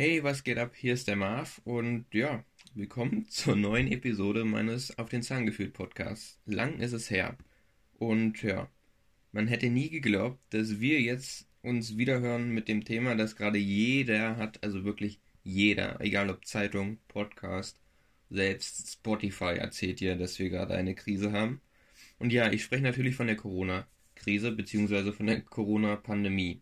Hey, was geht ab? Hier ist der Marv und ja, willkommen zur neuen Episode meines Auf den Zahn gefühlt Podcasts. Lang ist es her. Und ja, man hätte nie geglaubt, dass wir jetzt uns wiederhören mit dem Thema, das gerade jeder hat, also wirklich jeder, egal ob Zeitung, Podcast, selbst Spotify erzählt ja, dass wir gerade eine Krise haben. Und ja, ich spreche natürlich von der Corona-Krise beziehungsweise von der Corona-Pandemie.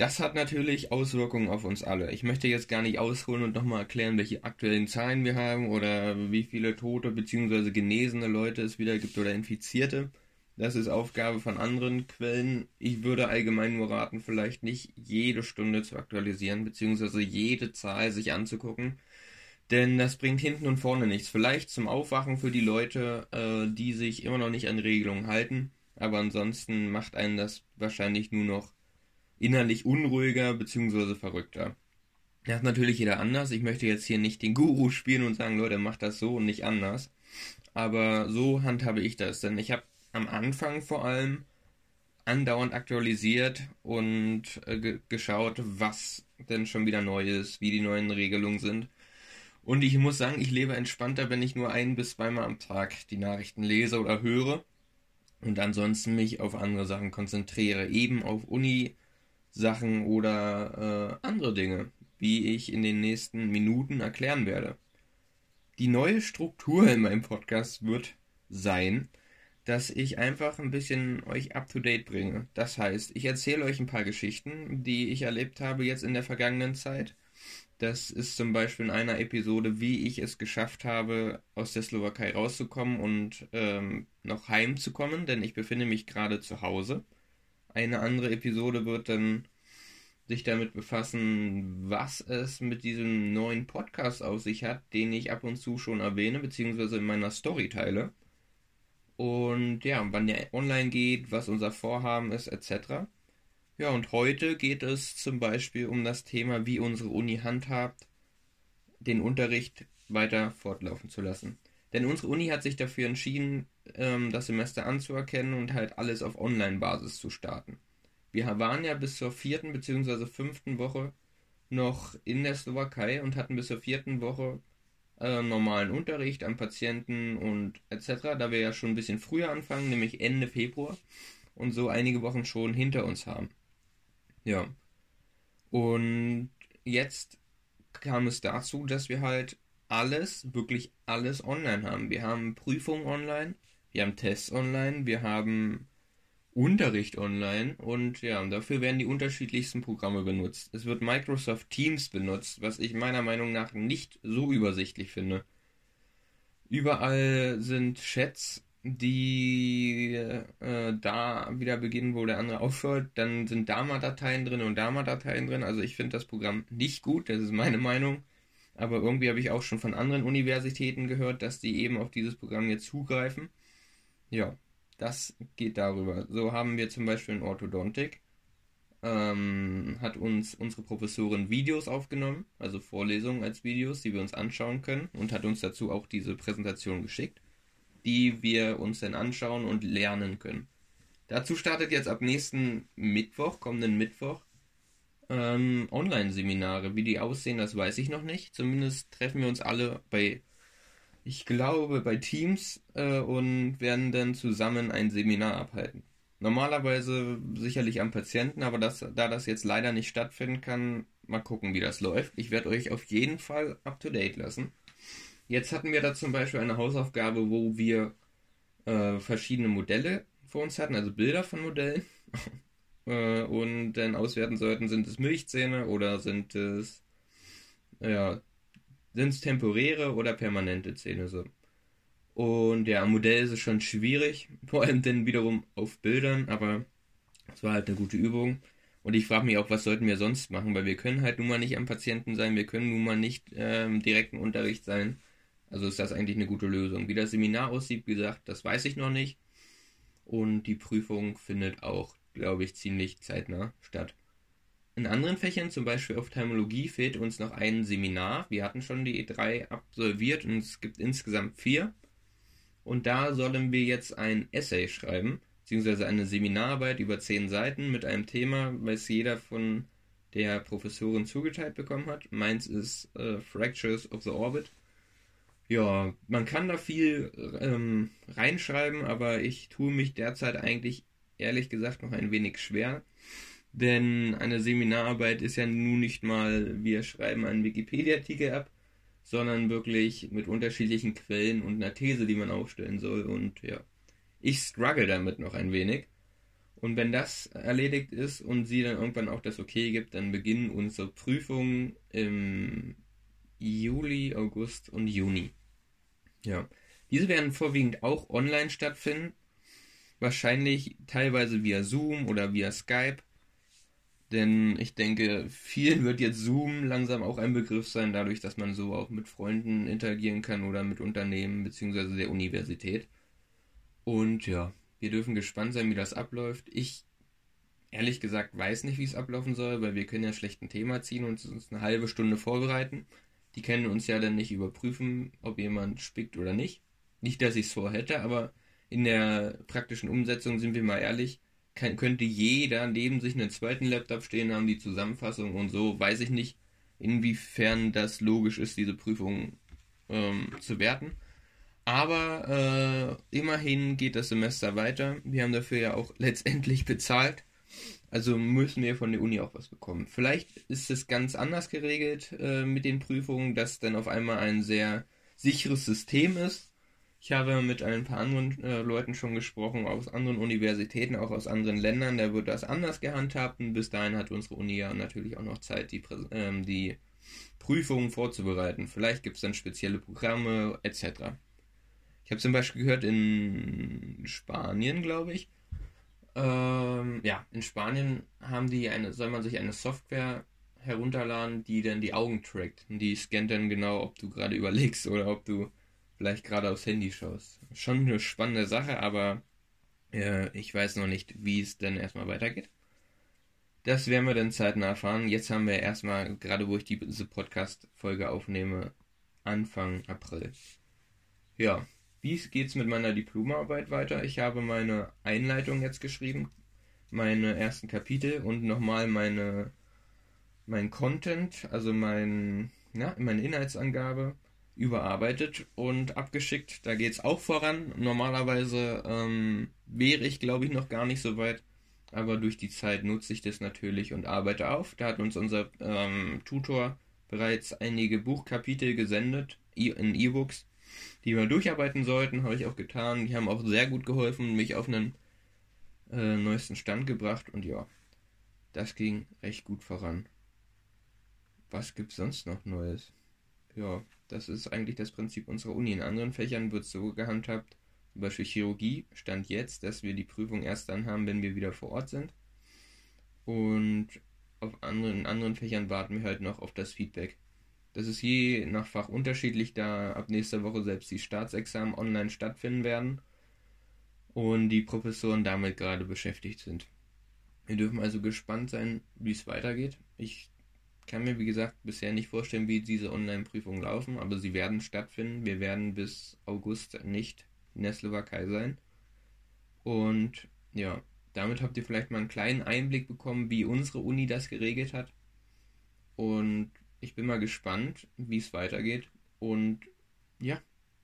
Das hat natürlich Auswirkungen auf uns alle. Ich möchte jetzt gar nicht ausholen und nochmal erklären, welche aktuellen Zahlen wir haben oder wie viele tote bzw. genesene Leute es wieder gibt oder Infizierte. Das ist Aufgabe von anderen Quellen. Ich würde allgemein nur raten, vielleicht nicht jede Stunde zu aktualisieren bzw. jede Zahl sich anzugucken. Denn das bringt hinten und vorne nichts. Vielleicht zum Aufwachen für die Leute, äh, die sich immer noch nicht an Regelungen halten. Aber ansonsten macht einen das wahrscheinlich nur noch innerlich unruhiger bzw. verrückter. Das ist natürlich jeder anders. Ich möchte jetzt hier nicht den Guru spielen und sagen, Leute, macht das so und nicht anders. Aber so handhabe ich das. Denn ich habe am Anfang vor allem andauernd aktualisiert und äh, geschaut, was denn schon wieder neu ist, wie die neuen Regelungen sind. Und ich muss sagen, ich lebe entspannter, wenn ich nur ein bis zweimal am Tag die Nachrichten lese oder höre und ansonsten mich auf andere Sachen konzentriere. Eben auf Uni, Sachen oder äh, andere Dinge, wie ich in den nächsten Minuten erklären werde. Die neue Struktur in meinem Podcast wird sein, dass ich einfach ein bisschen euch up-to-date bringe. Das heißt, ich erzähle euch ein paar Geschichten, die ich erlebt habe jetzt in der vergangenen Zeit. Das ist zum Beispiel in einer Episode, wie ich es geschafft habe, aus der Slowakei rauszukommen und ähm, noch heimzukommen, denn ich befinde mich gerade zu Hause. Eine andere Episode wird dann sich damit befassen, was es mit diesem neuen Podcast auf sich hat, den ich ab und zu schon erwähne, beziehungsweise in meiner Story teile. Und ja, wann der online geht, was unser Vorhaben ist, etc. Ja, und heute geht es zum Beispiel um das Thema, wie unsere Uni handhabt, den Unterricht weiter fortlaufen zu lassen. Denn unsere Uni hat sich dafür entschieden, ähm, das Semester anzuerkennen und halt alles auf Online-Basis zu starten. Wir waren ja bis zur vierten bzw. fünften Woche noch in der Slowakei und hatten bis zur vierten Woche äh, normalen Unterricht am Patienten und etc., da wir ja schon ein bisschen früher anfangen, nämlich Ende Februar und so einige Wochen schon hinter uns haben. Ja. Und jetzt kam es dazu, dass wir halt alles, wirklich alles online haben. Wir haben Prüfungen online, wir haben Tests online, wir haben Unterricht online und ja, dafür werden die unterschiedlichsten Programme benutzt. Es wird Microsoft Teams benutzt, was ich meiner Meinung nach nicht so übersichtlich finde. Überall sind Chats, die äh, da wieder beginnen, wo der andere aufhört. Dann sind da mal Dateien drin und da mal Dateien drin. Also ich finde das Programm nicht gut, das ist meine Meinung. Aber irgendwie habe ich auch schon von anderen Universitäten gehört, dass die eben auf dieses Programm jetzt zugreifen. Ja, das geht darüber. So haben wir zum Beispiel in Orthodontik, ähm, hat uns unsere Professorin Videos aufgenommen, also Vorlesungen als Videos, die wir uns anschauen können und hat uns dazu auch diese Präsentation geschickt, die wir uns dann anschauen und lernen können. Dazu startet jetzt ab nächsten Mittwoch, kommenden Mittwoch, ähm, Online-Seminare. Wie die aussehen, das weiß ich noch nicht. Zumindest treffen wir uns alle bei ich glaube, bei Teams äh, und werden dann zusammen ein Seminar abhalten. Normalerweise sicherlich am Patienten, aber das, da das jetzt leider nicht stattfinden kann, mal gucken, wie das läuft. Ich werde euch auf jeden Fall up to date lassen. Jetzt hatten wir da zum Beispiel eine Hausaufgabe, wo wir äh, verschiedene Modelle vor uns hatten, also Bilder von Modellen. äh, und dann auswerten sollten, sind es Milchzähne oder sind es ja, sind es temporäre oder permanente Zähne so. Und ja, am Modell ist es schon schwierig, vor allem dann wiederum auf Bildern, aber es war halt eine gute Übung. Und ich frage mich auch, was sollten wir sonst machen, weil wir können halt nun mal nicht am Patienten sein, wir können nun mal nicht ähm, direkten Unterricht sein. Also ist das eigentlich eine gute Lösung. Wie das Seminar aussieht, wie gesagt, das weiß ich noch nicht. Und die Prüfung findet auch, glaube ich, ziemlich zeitnah statt. In anderen Fächern, zum Beispiel Ophthalmologie, fehlt uns noch ein Seminar. Wir hatten schon die E3 absolviert und es gibt insgesamt vier. Und da sollen wir jetzt ein Essay schreiben, beziehungsweise eine Seminararbeit über zehn Seiten mit einem Thema, weiß jeder von der Professorin zugeteilt bekommen hat. Meins ist äh, Fractures of the Orbit. Ja, man kann da viel ähm, reinschreiben, aber ich tue mich derzeit eigentlich ehrlich gesagt noch ein wenig schwer. Denn eine Seminararbeit ist ja nun nicht mal, wir schreiben einen Wikipedia-Artikel ab, sondern wirklich mit unterschiedlichen Quellen und einer These, die man aufstellen soll. Und ja, ich struggle damit noch ein wenig. Und wenn das erledigt ist und sie dann irgendwann auch das Okay gibt, dann beginnen unsere Prüfungen im Juli, August und Juni. Ja. Diese werden vorwiegend auch online stattfinden. Wahrscheinlich teilweise via Zoom oder via Skype. Denn ich denke, vielen wird jetzt Zoom langsam auch ein Begriff sein, dadurch, dass man so auch mit Freunden interagieren kann oder mit Unternehmen bzw. der Universität. Und ja, wir dürfen gespannt sein, wie das abläuft. Ich ehrlich gesagt weiß nicht, wie es ablaufen soll, weil wir können ja schlecht ein Thema ziehen und uns eine halbe Stunde vorbereiten. Die können uns ja dann nicht überprüfen, ob jemand spickt oder nicht. Nicht, dass ich es vorhätte, aber in der praktischen Umsetzung sind wir mal ehrlich, kann, könnte jeder neben sich einen zweiten Laptop stehen haben, die Zusammenfassung und so. Weiß ich nicht, inwiefern das logisch ist, diese Prüfung ähm, zu werten. Aber äh, immerhin geht das Semester weiter. Wir haben dafür ja auch letztendlich bezahlt. Also müssen wir von der Uni auch was bekommen. Vielleicht ist es ganz anders geregelt äh, mit den Prüfungen, dass dann auf einmal ein sehr sicheres System ist. Ich habe mit ein paar anderen äh, Leuten schon gesprochen, aus anderen Universitäten, auch aus anderen Ländern. Da wird das anders gehandhabt und bis dahin hat unsere Uni ja natürlich auch noch Zeit, die, ähm, die Prüfungen vorzubereiten. Vielleicht gibt es dann spezielle Programme etc. Ich habe zum Beispiel gehört, in Spanien, glaube ich, ähm, ja, in Spanien haben die eine, soll man sich eine Software herunterladen, die dann die Augen trackt. Und die scannt dann genau, ob du gerade überlegst oder ob du vielleicht gerade aufs Handy schaust. Schon eine spannende Sache, aber äh, ich weiß noch nicht, wie es denn erstmal weitergeht. Das werden wir dann zeitnah erfahren. Jetzt haben wir erstmal, gerade wo ich diese Podcast-Folge aufnehme, Anfang April. Ja, wie geht es mit meiner Diplomarbeit weiter? Ich habe meine Einleitung jetzt geschrieben, meine ersten Kapitel und nochmal meine mein Content, also mein, ja, meine Inhaltsangabe überarbeitet und abgeschickt. Da geht es auch voran. Normalerweise ähm, wäre ich, glaube ich, noch gar nicht so weit. Aber durch die Zeit nutze ich das natürlich und arbeite auf. Da hat uns unser ähm, Tutor bereits einige Buchkapitel gesendet in E-Books die wir durcharbeiten sollten, habe ich auch getan. Die haben auch sehr gut geholfen, mich auf einen äh, neuesten Stand gebracht und ja, das ging recht gut voran. Was gibt es sonst noch Neues? Ja, das ist eigentlich das Prinzip unserer Uni. In anderen Fächern wird es so gehandhabt, zum Beispiel Chirurgie stand jetzt, dass wir die Prüfung erst dann haben, wenn wir wieder vor Ort sind. Und auf anderen, in anderen Fächern warten wir halt noch auf das Feedback. Das ist je nach Fach unterschiedlich, da ab nächster Woche selbst die Staatsexamen online stattfinden werden und die Professoren damit gerade beschäftigt sind. Wir dürfen also gespannt sein, wie es weitergeht. Ich kann mir, wie gesagt, bisher nicht vorstellen, wie diese Online-Prüfungen laufen, aber sie werden stattfinden. Wir werden bis August nicht in der Slowakei sein. Und ja, damit habt ihr vielleicht mal einen kleinen Einblick bekommen, wie unsere Uni das geregelt hat. Und ich bin mal gespannt, wie es weitergeht. Und ja,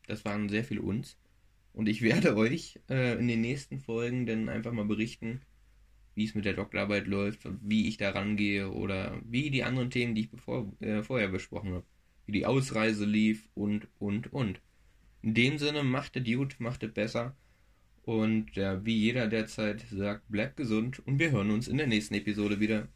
das waren sehr viele uns. Und ich werde euch äh, in den nächsten Folgen dann einfach mal berichten, wie es mit der Doktorarbeit läuft, wie ich da rangehe oder wie die anderen Themen, die ich bevor, äh, vorher besprochen habe, wie die Ausreise lief und, und, und. In dem Sinne, macht es gut, macht es besser. Und ja, wie jeder derzeit sagt, bleibt gesund und wir hören uns in der nächsten Episode wieder.